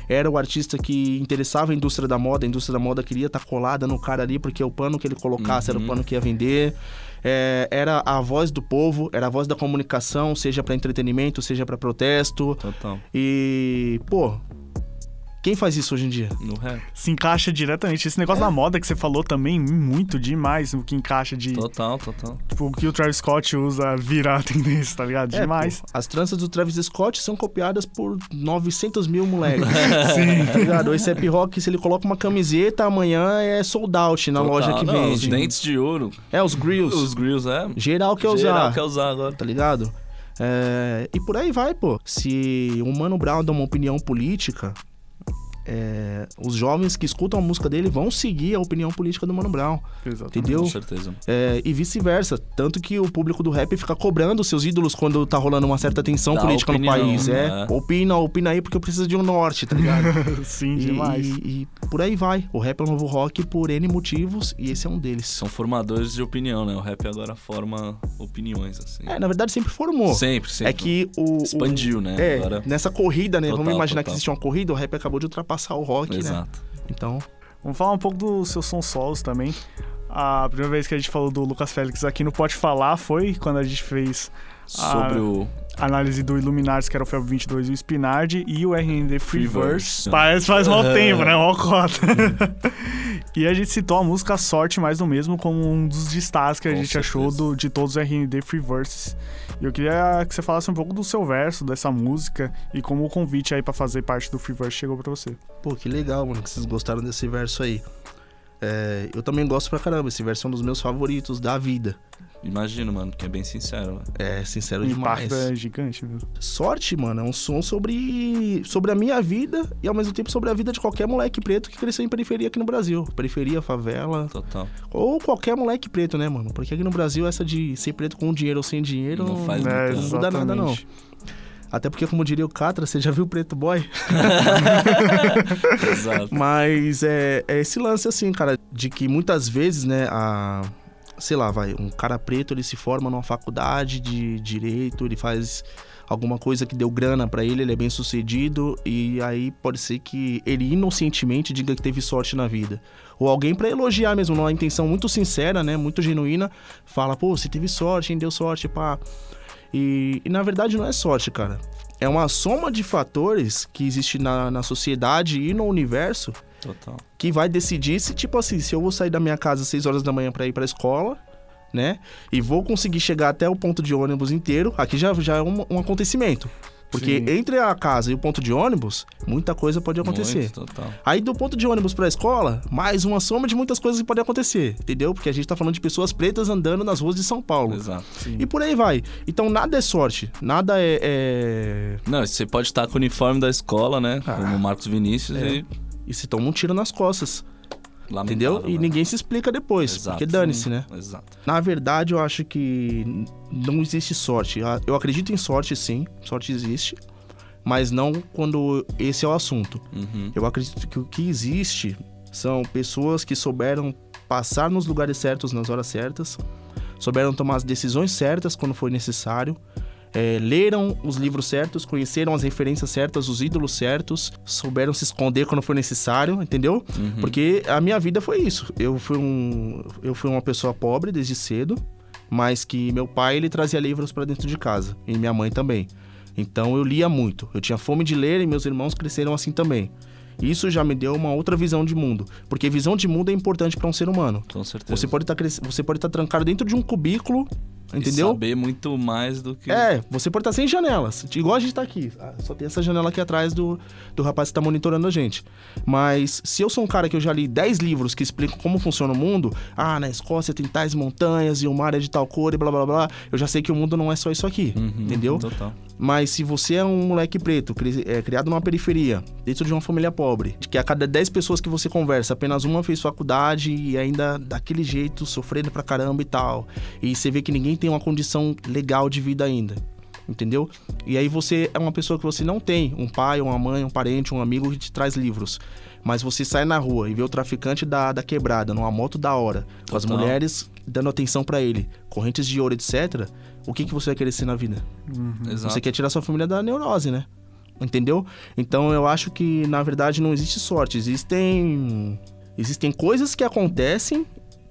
Speaker 4: Era o artista que interessava a indústria da moda. A indústria da moda queria estar colada no cara ali, porque o pano que ele colocasse era o pano que ia vender. É, era a voz do povo, era a voz da comunicação, seja para entretenimento, seja para protesto.
Speaker 1: Total.
Speaker 4: E, pô, quem faz isso hoje em dia?
Speaker 1: No rap.
Speaker 3: Se encaixa diretamente. Esse negócio da moda que você falou também, muito demais, o que encaixa de.
Speaker 1: Total, total.
Speaker 3: Tipo, o que o Travis Scott usa virar a tendência, tá ligado?
Speaker 4: É,
Speaker 3: demais.
Speaker 4: pô, as tranças do Travis Scott são copiadas por 900 mil moleques. Sim. Tá ligado? Esse Happy Rock, se ele coloca uma camiseta, amanhã é sold out na
Speaker 1: Total.
Speaker 4: loja que
Speaker 1: Não, Os
Speaker 4: vende.
Speaker 1: dentes de ouro.
Speaker 4: É, os grills.
Speaker 1: Os grills, é.
Speaker 4: Geral quer usar.
Speaker 1: Geral quer usar agora.
Speaker 4: Tá ligado? É, E por aí vai, pô. Se o Mano Brown dá uma opinião política, é, os jovens que escutam a música dele vão seguir a opinião política do Mano Brown.
Speaker 3: Exatamente.
Speaker 4: Entendeu?
Speaker 1: Com certeza.
Speaker 4: É, e vice-versa. Tanto que o público do rap fica cobrando seus ídolos quando tá rolando uma certa tensão
Speaker 1: Dá
Speaker 4: política
Speaker 1: opinião,
Speaker 4: no país. É,
Speaker 1: né?
Speaker 4: opina, opina aí porque eu preciso de um norte, tá ligado?
Speaker 3: Sim,
Speaker 4: E-
Speaker 3: demais.
Speaker 4: E, e por aí vai. O rap é o novo rock por N motivos e esse é um deles.
Speaker 1: São formadores de opinião, né? O rap agora forma opiniões, assim.
Speaker 4: É, na verdade sempre formou.
Speaker 1: Sempre, sempre.
Speaker 4: É que o. o-
Speaker 1: Expandiu, né?
Speaker 4: É,
Speaker 1: Agora-
Speaker 4: nessa corrida, né?
Speaker 1: Total,
Speaker 4: Vamos imaginar que
Speaker 1: total.
Speaker 4: existe uma corrida, o rap acabou de ultrapassar o rock, né?
Speaker 1: Exato.
Speaker 4: Então.
Speaker 3: Vamos falar um pouco dos seus sons solos também. A primeira vez que a gente falou do Lucas Félix aqui no Pode Falar foi quando a gente fez
Speaker 1: Sobre
Speaker 3: a
Speaker 1: o.
Speaker 3: análise do Illuminars, que era o Felb 22 e o Spinard, e o RND Freeverse.
Speaker 1: Freeverse.
Speaker 3: Parece faz mal tempo, né? Mó cota. e a gente citou a música Sorte Mais do Mesmo como um dos destaques que a
Speaker 1: Com
Speaker 3: gente achou
Speaker 1: certeza.
Speaker 3: do- de todos os RND Freeverses. E eu queria que você falasse um pouco do seu verso, dessa música, e como o convite aí pra fazer parte do Freeverse chegou pra você.
Speaker 4: Pô, que legal, mano, que vocês gostaram desse verso aí. É, eu também gosto pra caramba. Esse verso é um dos meus favoritos da vida.
Speaker 1: Imagino, mano, que é bem sincero. mano.
Speaker 4: É sincero
Speaker 3: O
Speaker 4: demais.
Speaker 3: impacto é gigante, viu?
Speaker 4: Sorte, mano, é um som sobre, sobre a minha vida e ao mesmo tempo sobre a vida de qualquer moleque preto que cresceu em periferia aqui no Brasil. Periferia, favela,
Speaker 1: Total.
Speaker 4: ou qualquer moleque preto, né, mano? Porque aqui no Brasil essa de ser preto com dinheiro ou sem dinheiro
Speaker 1: Não faz
Speaker 3: É,
Speaker 1: muito.
Speaker 4: não muda nada, não. Até porque, como diria o Catra, você já viu o Preto Boy?
Speaker 1: Exato.
Speaker 4: Mas é, é esse lance assim, cara, de que muitas vezes, né, a. Sei lá, vai, um cara preto ele se forma numa faculdade de direito, ele faz alguma coisa que deu grana pra ele, ele é bem sucedido e aí pode ser que ele inocentemente diga que teve sorte na vida. Ou alguém pra elogiar mesmo, numa intenção muito sincera, né, muito genuína, fala, pô, você teve sorte, hein, deu sorte, pá. E, e na verdade não é sorte, cara. É uma soma de fatores que existe na, na sociedade e no universo
Speaker 1: Total.
Speaker 4: que vai decidir se, tipo assim, se eu vou sair da minha casa às 6 horas da manhã pra ir pra escola, né? E vou conseguir chegar até o ponto de ônibus inteiro, aqui já, já é um, um acontecimento. Porque
Speaker 3: Sim.
Speaker 4: entre a casa e o ponto de ônibus, muita coisa pode acontecer.
Speaker 1: Muito, total.
Speaker 4: Aí do ponto de ônibus pra escola, mais uma soma de muitas coisas que podem acontecer, entendeu? Porque a gente tá falando de pessoas pretas andando nas ruas de São Paulo.
Speaker 1: Exato.
Speaker 4: E por aí vai. Então nada é sorte, nada é. é-
Speaker 1: Não, você pode estar com o uniforme da escola, né?
Speaker 4: Ah.
Speaker 1: Como o Marcos Vinícius
Speaker 4: É.
Speaker 1: e.
Speaker 4: E se toma um tiro nas costas,
Speaker 1: lamentável,
Speaker 4: entendeu? E
Speaker 1: né?
Speaker 4: ninguém se explica depois,
Speaker 1: Exato.
Speaker 4: porque dane-se, né?
Speaker 1: Exato.
Speaker 4: Na verdade, eu acho que não existe sorte. Ah, Eu acredito em sorte, sim. Sorte existe. Mas não quando esse é o assunto.
Speaker 1: Uhum.
Speaker 4: Eu acredito que o que existe são pessoas que souberam passar nos lugares certos nas horas certas, souberam tomar as decisões certas quando foi necessário, é, leram os livros certos, conheceram as referências certas, os ídolos certos, souberam se esconder quando foi necessário, entendeu? Porque a minha vida foi isso. Eu fui um, eu fui uma pessoa pobre desde cedo, mas que meu pai ele trazia livros para dentro de casa e minha mãe também. Então eu lia muito. Eu tinha fome de ler e meus irmãos cresceram assim também. Isso já me deu uma outra visão de mundo, porque visão de mundo é importante para um ser humano.
Speaker 1: Com certeza.
Speaker 4: Você pode estar você pode estar trancado dentro de um cubículo,
Speaker 1: E
Speaker 4: entendeu?
Speaker 1: saber muito mais do que.
Speaker 4: É, você pode estar sem janelas. Igual a gente tá aqui. Ah, Só tem essa janela aqui atrás do, do rapaz que tá monitorando a gente. Mas se eu sou um cara que eu já li 10 livros que explicam como funciona o mundo, ah, na Escócia tem tais montanhas e o mar é de tal cor e blá blá blá, eu já sei que o mundo não é só isso aqui.
Speaker 1: Uhum,
Speaker 4: entendeu?
Speaker 1: Total.
Speaker 4: Mas se você é um moleque preto, cri- é, criado numa periferia, dentro de uma família pobre, que a cada 10 pessoas que você conversa, apenas uma fez faculdade e ainda daquele jeito, sofrendo pra caramba e tal. E você vê que ninguém tem uma condição legal de vida ainda. Entendeu? E aí você é uma pessoa que você não tem um pai, uma mãe, um parente, um amigo que te traz livros. Mas você sai na rua e vê o traficante da, da quebrada, numa moto da hora, com as
Speaker 1: Total.
Speaker 4: mulheres dando atenção pra ele, correntes de ouro, etc. O que, que você vai querer ser na vida?
Speaker 1: Exato.
Speaker 4: Você quer tirar sua família da neurose, né? Entendeu? Então eu acho que, na verdade, não existe sorte. Existem. Existem coisas que acontecem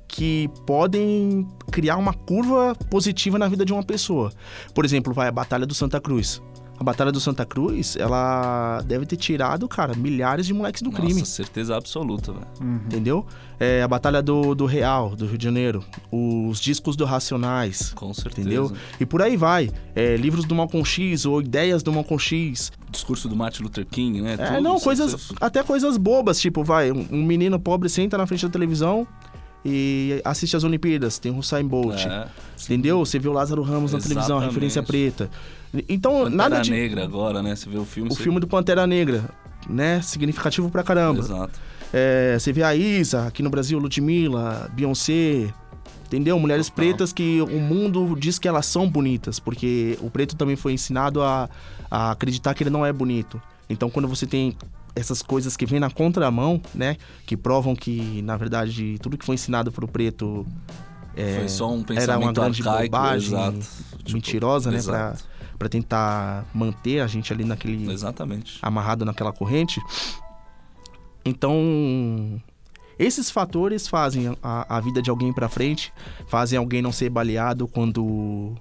Speaker 4: que podem criar uma curva positiva na vida de uma pessoa. Por exemplo, vai a Batalha do Santa Cruz. A Batalha do Santa Cruz, ela deve ter tirado, cara, milhares de moleques do
Speaker 1: Nossa,
Speaker 4: crime.
Speaker 1: certeza absoluta, velho.
Speaker 4: Entendeu? É, a Batalha do, do Real, do Rio de Janeiro. Os discos do Racionais.
Speaker 1: Com certeza.
Speaker 4: Entendeu? E por aí vai. É, livros do Malcolm X ou ideias do Malcolm X.
Speaker 1: Discurso do Martin Luther King, né?
Speaker 4: É,
Speaker 1: Tudo,
Speaker 4: não, coisas.
Speaker 1: você-
Speaker 4: Até coisas bobas, tipo, vai, um menino pobre senta na frente da televisão e assiste as Olimpíadas, tem o Usain Bolt.
Speaker 1: É,
Speaker 4: Entendeu? Você vê o Lázaro Ramos na televisão, a
Speaker 1: Exatamente.
Speaker 4: referência preta. Então,
Speaker 1: Pantera
Speaker 4: nada de.
Speaker 1: Negra agora, né? Você vê o filme.
Speaker 4: O
Speaker 1: você-
Speaker 4: filme do Pantera Negra, né? Significativo pra caramba.
Speaker 1: Exato.
Speaker 4: É, você vê a Isa, aqui no Brasil, Ludmilla, Beyoncé, entendeu? Mulheres
Speaker 1: Total.
Speaker 4: pretas que o mundo diz que elas são bonitas, porque o preto também foi ensinado a, a acreditar que ele não é bonito. Então, quando você tem essas coisas que vêm na contramão, né? Que provam que, na verdade, tudo que foi ensinado pro preto é,
Speaker 1: Foi só um
Speaker 4: era
Speaker 1: pensamento
Speaker 4: uma grande
Speaker 1: arcaico,
Speaker 4: bobagem,
Speaker 1: exato. Tipo,
Speaker 4: mentirosa, né? Pra,
Speaker 1: exato.
Speaker 4: pra tentar manter a gente ali naquele
Speaker 1: Exatamente.
Speaker 4: amarrado naquela corrente. Então, esses fatores fazem a, a vida de alguém pra frente, fazem alguém não ser baleado quando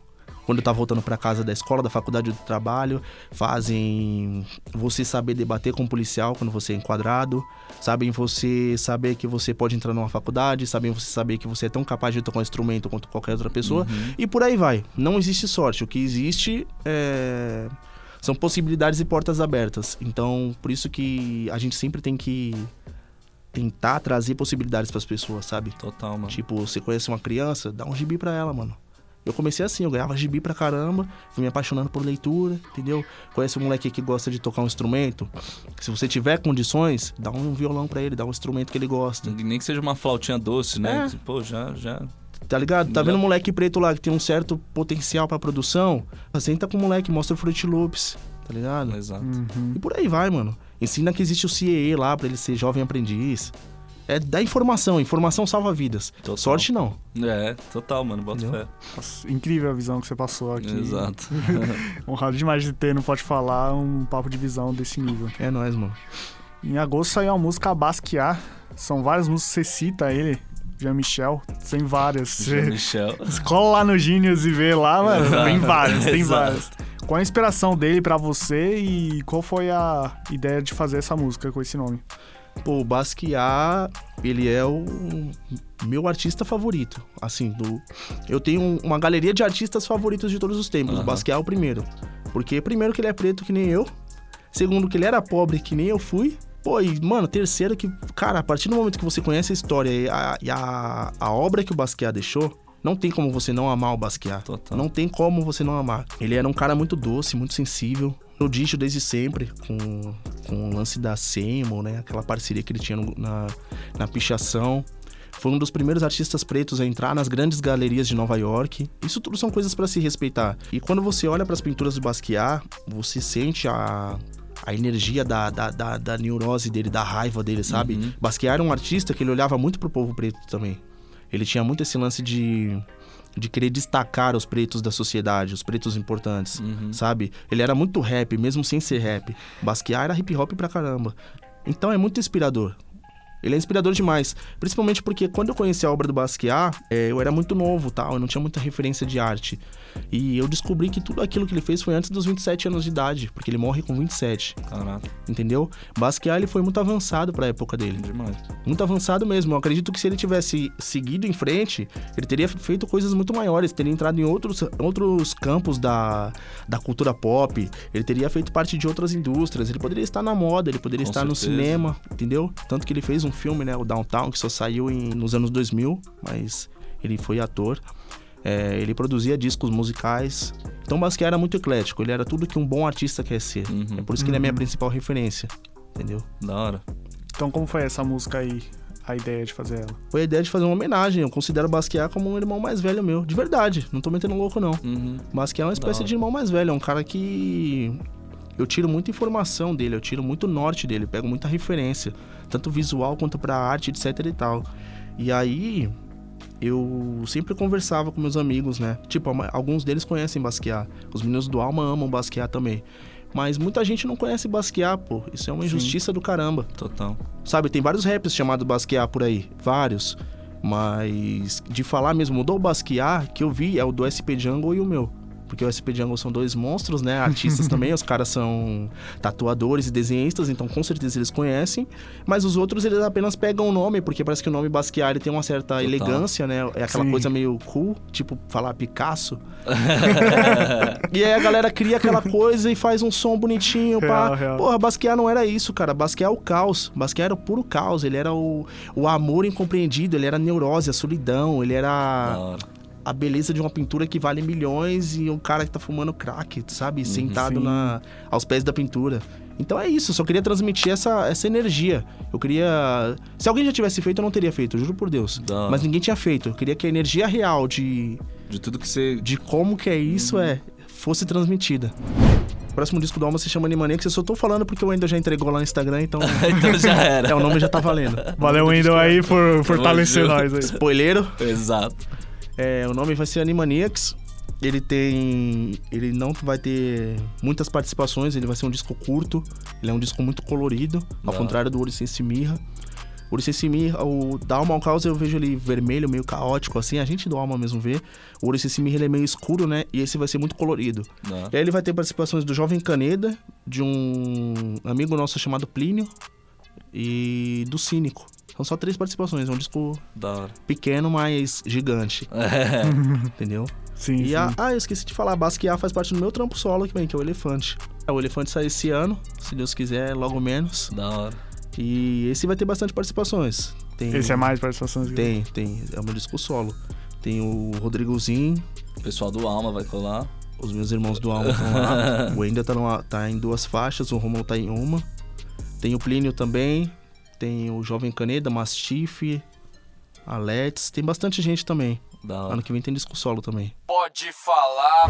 Speaker 4: quando tá voltando pra casa da escola, da faculdade ou do trabalho, fazem você saber debater com o policial quando você é enquadrado, sabem você saber que você pode entrar numa faculdade, sabem você saber que você é tão capaz de tocar um instrumento quanto qualquer outra pessoa, e por aí vai. Não existe sorte, o que existe é são possibilidades e portas abertas. Então, por isso que a gente sempre tem que tentar trazer possibilidades pras pessoas, sabe?
Speaker 1: Total, mano.
Speaker 4: Tipo, você conhece uma criança, dá um gibi pra ela, mano. Eu comecei assim, eu ganhava gibi pra caramba, fui me apaixonando por leitura, entendeu? Conhece um moleque que gosta de tocar um instrumento. Se você tiver condições, dá um violão pra ele, dá um instrumento que ele gosta.
Speaker 1: Nem que seja uma flautinha doce, né?
Speaker 4: É.
Speaker 1: Pô, já, já.
Speaker 4: Tá ligado? Tá vendo um moleque preto lá que tem um certo potencial pra produção? Senta com o moleque, mostra o Fruit Loops, tá ligado?
Speaker 1: Exato.
Speaker 4: E por aí vai, mano. Ensina que existe o CEE lá pra ele ser jovem aprendiz. É dar informação, informação salva vidas.
Speaker 1: Total.
Speaker 4: Sorte não.
Speaker 1: É, total, mano. Bota
Speaker 4: Entendeu?
Speaker 1: fé.
Speaker 3: Nossa, incrível a visão que você passou aqui.
Speaker 1: Exato.
Speaker 3: Honrado demais de ter, não pode falar, um papo de visão desse nível.
Speaker 4: É nóis, mano.
Speaker 3: Em agosto saiu a música Basquiat. São várias músicas que você cita ele, Jean-Michel. Tem várias. Você
Speaker 1: Michel.
Speaker 3: cola lá no Genius e vê lá, mano.
Speaker 1: Exato.
Speaker 3: Tem várias, tem
Speaker 1: Exato.
Speaker 3: várias. Qual a inspiração dele pra você e qual foi a ideia de fazer essa música com esse nome?
Speaker 4: Pô, o Basquiat, ele é o meu artista favorito. Assim, do. Eu tenho um- uma galeria de artistas favoritos de todos os tempos. O
Speaker 1: Aham.
Speaker 4: Basquiat é o primeiro. Porque, primeiro, que ele é preto que nem eu. Segundo, que ele era pobre que nem eu fui. Pô, e, mano, terceiro que, cara, a partir do momento que você conhece a história e a, e a, a obra que o Basquiat deixou, não tem como você não amar o Basquiat.
Speaker 1: Total.
Speaker 4: Não tem como você não amar. Ele era um cara muito doce, muito sensível. No Dicho desde sempre, com, com o lance da Seymour, né? Aquela parceria que ele tinha no- na, na pichação. Foi um dos primeiros artistas pretos a entrar nas grandes galerias de Nova York. Isso tudo são coisas para se respeitar. E quando você olha para as pinturas do Basquiat, você sente a, a energia da, da, da, da neurose dele, da raiva dele, sabe? Basquiat era um artista que ele olhava muito pro povo preto também. Ele tinha muito esse lance de, de querer destacar os pretos da sociedade, os pretos importantes, sabe? Ele era muito rap, mesmo sem ser rap. Basquiat era hip hop pra caramba. Então é muito inspirador. Ele é inspirador demais. Principalmente porque quando eu conheci a obra do Basquiat, é, eu era muito novo, tal, eu não tinha muita referência de arte. E eu descobri que tudo aquilo que ele fez foi antes dos 27 anos de idade, porque ele morre com 27,
Speaker 1: Caraca,
Speaker 4: entendeu? Basquiat ele foi muito avançado pra época dele.
Speaker 1: demais.
Speaker 4: Muito avançado mesmo. Eu acredito que se ele tivesse seguido em frente, ele teria feito coisas muito maiores, teria entrado em outros, outros campos da, da cultura pop, ele teria feito parte de outras indústrias, ele poderia estar na moda, ele poderia
Speaker 1: Com
Speaker 4: estar no
Speaker 1: certeza.
Speaker 4: cinema, entendeu? Tanto que ele fez um filme, né, o Downtown, que só saiu em- nos anos 2000, mas ele foi ator. É, ele produzia discos musicais. Então Basquiat era muito eclético, ele era tudo que um bom artista quer ser.
Speaker 1: Uhum.
Speaker 4: É por isso que ele é a minha principal referência, entendeu?
Speaker 1: Da hora.
Speaker 3: Então como foi essa música aí, a ideia de fazer ela?
Speaker 4: foi a ideia de fazer uma homenagem. Eu considero Basquiat como um irmão mais velho meu. De verdade, não tô metendo louco, não.
Speaker 1: Uhum.
Speaker 4: Basquiat é uma espécie de irmão mais velho. É um cara que. Eu tiro muita informação dele, eu tiro muito norte dele, eu pego muita referência, tanto visual quanto pra arte, etc e tal. E aí, eu sempre conversava com meus amigos, né? Tipo, alguns deles conhecem Basquiat. Os meninos do Alma amam Basquiat também. Mas muita gente não conhece Basquiat, pô. Isso é uma injustiça do caramba.
Speaker 1: Total.
Speaker 4: Sabe, tem vários rappers chamados Basquiat por aí. Vários. Mas de falar mesmo do Basquiat, que eu vi é o do SP Jungle e o meu. Porque o SP Jungle são dois monstros, né? Artistas também. Os caras são tatuadores e desenhistas, então com certeza eles conhecem. Mas os outros, eles apenas pegam o nome, porque parece que o nome Basquiat ele tem uma certa elegância, né? É aquela
Speaker 3: Sim.
Speaker 4: coisa meio cool, tipo falar Picasso. e aí a galera cria aquela coisa e faz um som bonitinho,
Speaker 3: Real,
Speaker 4: pá.
Speaker 3: real.
Speaker 4: Porra, Basquiat não era isso, cara. Basquiat é o caos. Basquiat era o puro caos. Ele era o, o amor incompreendido, ele era a neurose, a solidão, ele era
Speaker 1: hora.
Speaker 4: A beleza de uma pintura que vale milhões e um cara que tá fumando crack, sabe? Sentado
Speaker 3: Sim.
Speaker 4: na, aos pés da pintura. Então é isso, eu só queria transmitir essa, essa energia. Eu queria. Se alguém já tivesse feito, eu não teria feito, juro por Deus. Mas ninguém tinha feito. Eu queria que a energia real de,
Speaker 1: De tudo que você.
Speaker 4: de como que é isso é fosse transmitida. O próximo disco do Alma se chama Animaniacs. Eu só tô falando porque o Wendel já entregou lá no Instagram, então.
Speaker 1: então já era.
Speaker 4: é, o nome já tá valendo.
Speaker 3: Valeu, Wendel, aí, por fortalecer nós aí.
Speaker 4: Spoileiro.
Speaker 1: Exato.
Speaker 4: É, o nome vai ser Animaniacs. Ele tem. Ele não vai ter muitas participações, ele vai ser um disco curto. Ele é um disco muito colorido, ao
Speaker 1: Da.
Speaker 4: contrário do Oricense Mirra. O Oricense Mirra, o da Alma ao Caos eu vejo ele vermelho, meio caótico, assim. A gente do Alma mesmo vê. O Oricense Mirra ele é meio escuro, né? E esse vai ser muito colorido.
Speaker 1: Hora.
Speaker 4: E aí ele vai ter participações do Jovem Caneda, de um amigo nosso chamado Plínio e do Cínico. São só três participações, é um disco
Speaker 1: Da hora.
Speaker 4: pequeno, mas gigante,
Speaker 1: É.
Speaker 4: entendeu?
Speaker 3: Sim,
Speaker 4: E
Speaker 3: sim.
Speaker 4: a, ah, eu esqueci de falar, a Basquiat faz parte do meu trampo solo aqui, que é o Elefante. É, o Elefante sai esse ano, se Deus quiser, logo menos.
Speaker 1: Da hora.
Speaker 4: E esse vai ter bastante participações. Tem,
Speaker 3: Esse é mais participações.
Speaker 4: Tem, tem. É o meu disco solo. Tem o Rodrigozinho,
Speaker 1: O pessoal do Alma vai colar.
Speaker 4: os meus irmãos do Alma estão lá. o Ender tá, numa- tá em duas faixas, o Romulo tá em uma. Tem o Plínio também. Tem o Jovem Caneda, Mastiff, a Let's. Tem bastante gente também. Ano que vem tem disco solo também.
Speaker 8: Pode falar.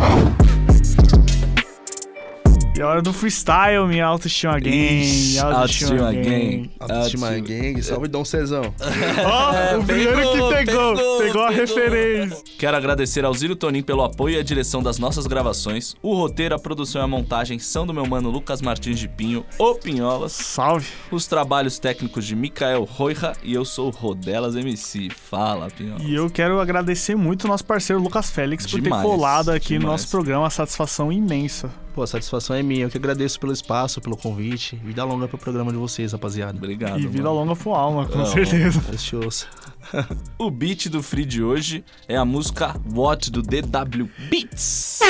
Speaker 3: A hora do freestyle, minha autoestima gang.
Speaker 1: Ixi, autoestima gang.
Speaker 4: Autoestima
Speaker 1: Autoestima.
Speaker 4: Gang, salve Dom Cezão.
Speaker 3: Ó, o primeiro
Speaker 1: pegou,
Speaker 3: que pegou,
Speaker 1: pegou,
Speaker 3: pegou, a
Speaker 1: pegou.
Speaker 3: referência.
Speaker 1: Quero agradecer ao Ziro Tonin pelo apoio e a direção das nossas gravações. O roteiro, a produção e a montagem são do meu mano Lucas Martins de Pinho, o Pinholas.
Speaker 3: Salve.
Speaker 1: Os trabalhos técnicos de Mikael Roija e eu sou o Rodelas MC. Fala, Pinholas.
Speaker 3: E eu quero agradecer muito o nosso parceiro Lucas Félix por
Speaker 1: Demais,
Speaker 3: ter colado aqui no
Speaker 1: demais.
Speaker 3: nosso programa. Satisfação imensa.
Speaker 4: Pô, a satisfação é minha. Eu que agradeço pelo espaço, pelo convite. Vida longa pro programa de vocês, rapaziada.
Speaker 1: Obrigado.
Speaker 3: e vida
Speaker 1: mano.
Speaker 3: longa pro alma, com
Speaker 1: Ah,
Speaker 3: certeza.
Speaker 4: Precioso.
Speaker 1: O beat do Free de hoje é a música What do DW Beats.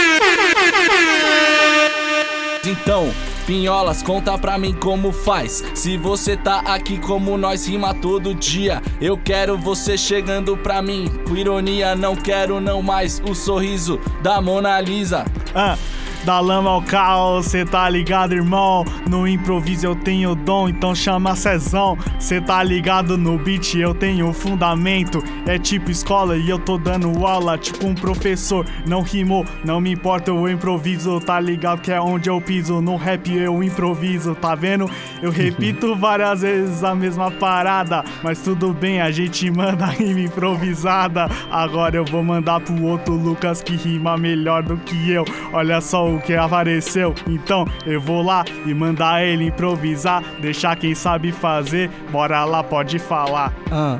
Speaker 1: Então, Pinholas, conta pra mim como faz. Se você tá aqui como nós rima todo dia, eu quero você chegando pra mim. Com ironia, não quero não mais o sorriso da Mona Lisa.
Speaker 3: Ah, da lama ao caos, cê tá ligado, irmão? No improviso eu tenho dom, então chama Cezão. Cê tá ligado no beat, eu tenho fundamento. É tipo escola e eu tô dando aula, tipo um professor. Não rimou, não me importa, eu improviso. Tá ligado que é onde eu piso. No rap eu improviso, tá vendo? Eu repito várias vezes a mesma parada. Mas tudo bem, a gente manda rima improvisada. Agora eu vou mandar pro outro Lucas que rima melhor do que eu. Olha só o que apareceu. Então eu vou lá e mandar ele improvisar. Deixar quem sabe fazer. Bora lá, pode falar.
Speaker 4: Ah,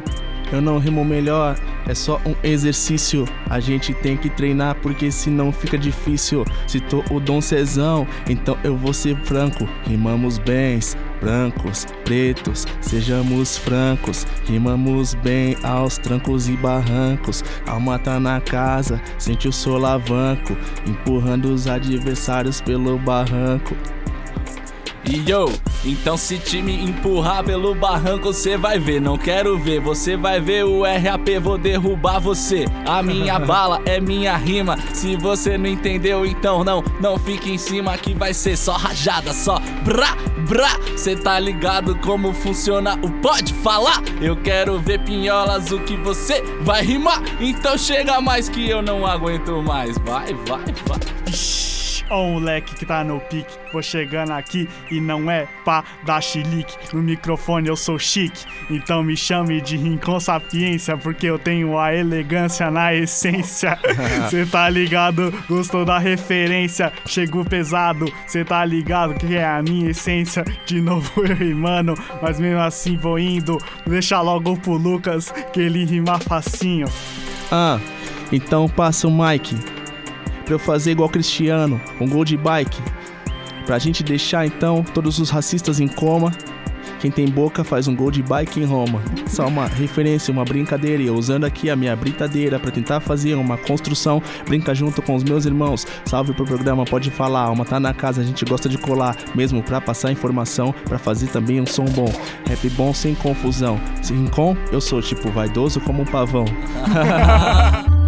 Speaker 4: eu não rimo melhor, é só um exercício. A gente tem que treinar porque senão fica difícil. Citou o Dom Cezão, então eu vou ser franco. Rimamos bens, brancos, pretos, sejamos francos. Rimamos bem aos trancos e barrancos. Alma tá na casa, sente o solavanco, empurrando os adversários pelo barranco.
Speaker 1: E yo, então se te me empurrar pelo barranco, você vai ver. Não quero ver, você vai ver o RAP, vou derrubar você. A minha bala é minha rima. Se você não entendeu, então não, não fique em cima que vai ser só rajada, só brá, brá. Cê tá ligado como funciona o pode falar? Eu quero ver pinholas, o que você vai rimar. Então chega mais que eu não aguento mais. Vai, vai, vai.
Speaker 3: Ixi, Ó o moleque que tá no pique, vou chegando aqui e não é pra dar chilique. No microfone eu sou chique, então me chame de Rincon Sapiência, porque eu tenho a elegância na essência. Cê tá ligado? Gostou da referência? Chegou pesado, cê tá ligado que é a minha essência? De novo eu rimando, mas mesmo assim vou indo. Deixa logo pro Lucas, que ele rima facinho.
Speaker 4: Ah, então passa o Mike. Pra eu fazer igual Cristiano, um gol de bike. Pra gente deixar então todos os racistas em coma. Quem tem boca faz um gol de bike em Roma. Só uma referência, uma brincadeira. E eu usando aqui a minha britadeira pra tentar fazer uma construção. Brinca junto com os meus irmãos. Salve pro programa, pode falar. Alma tá na casa, a gente gosta de colar. Mesmo pra passar informação, pra fazer também um som bom. Rap bom sem confusão. Se rincon, eu sou tipo vaidoso como um pavão.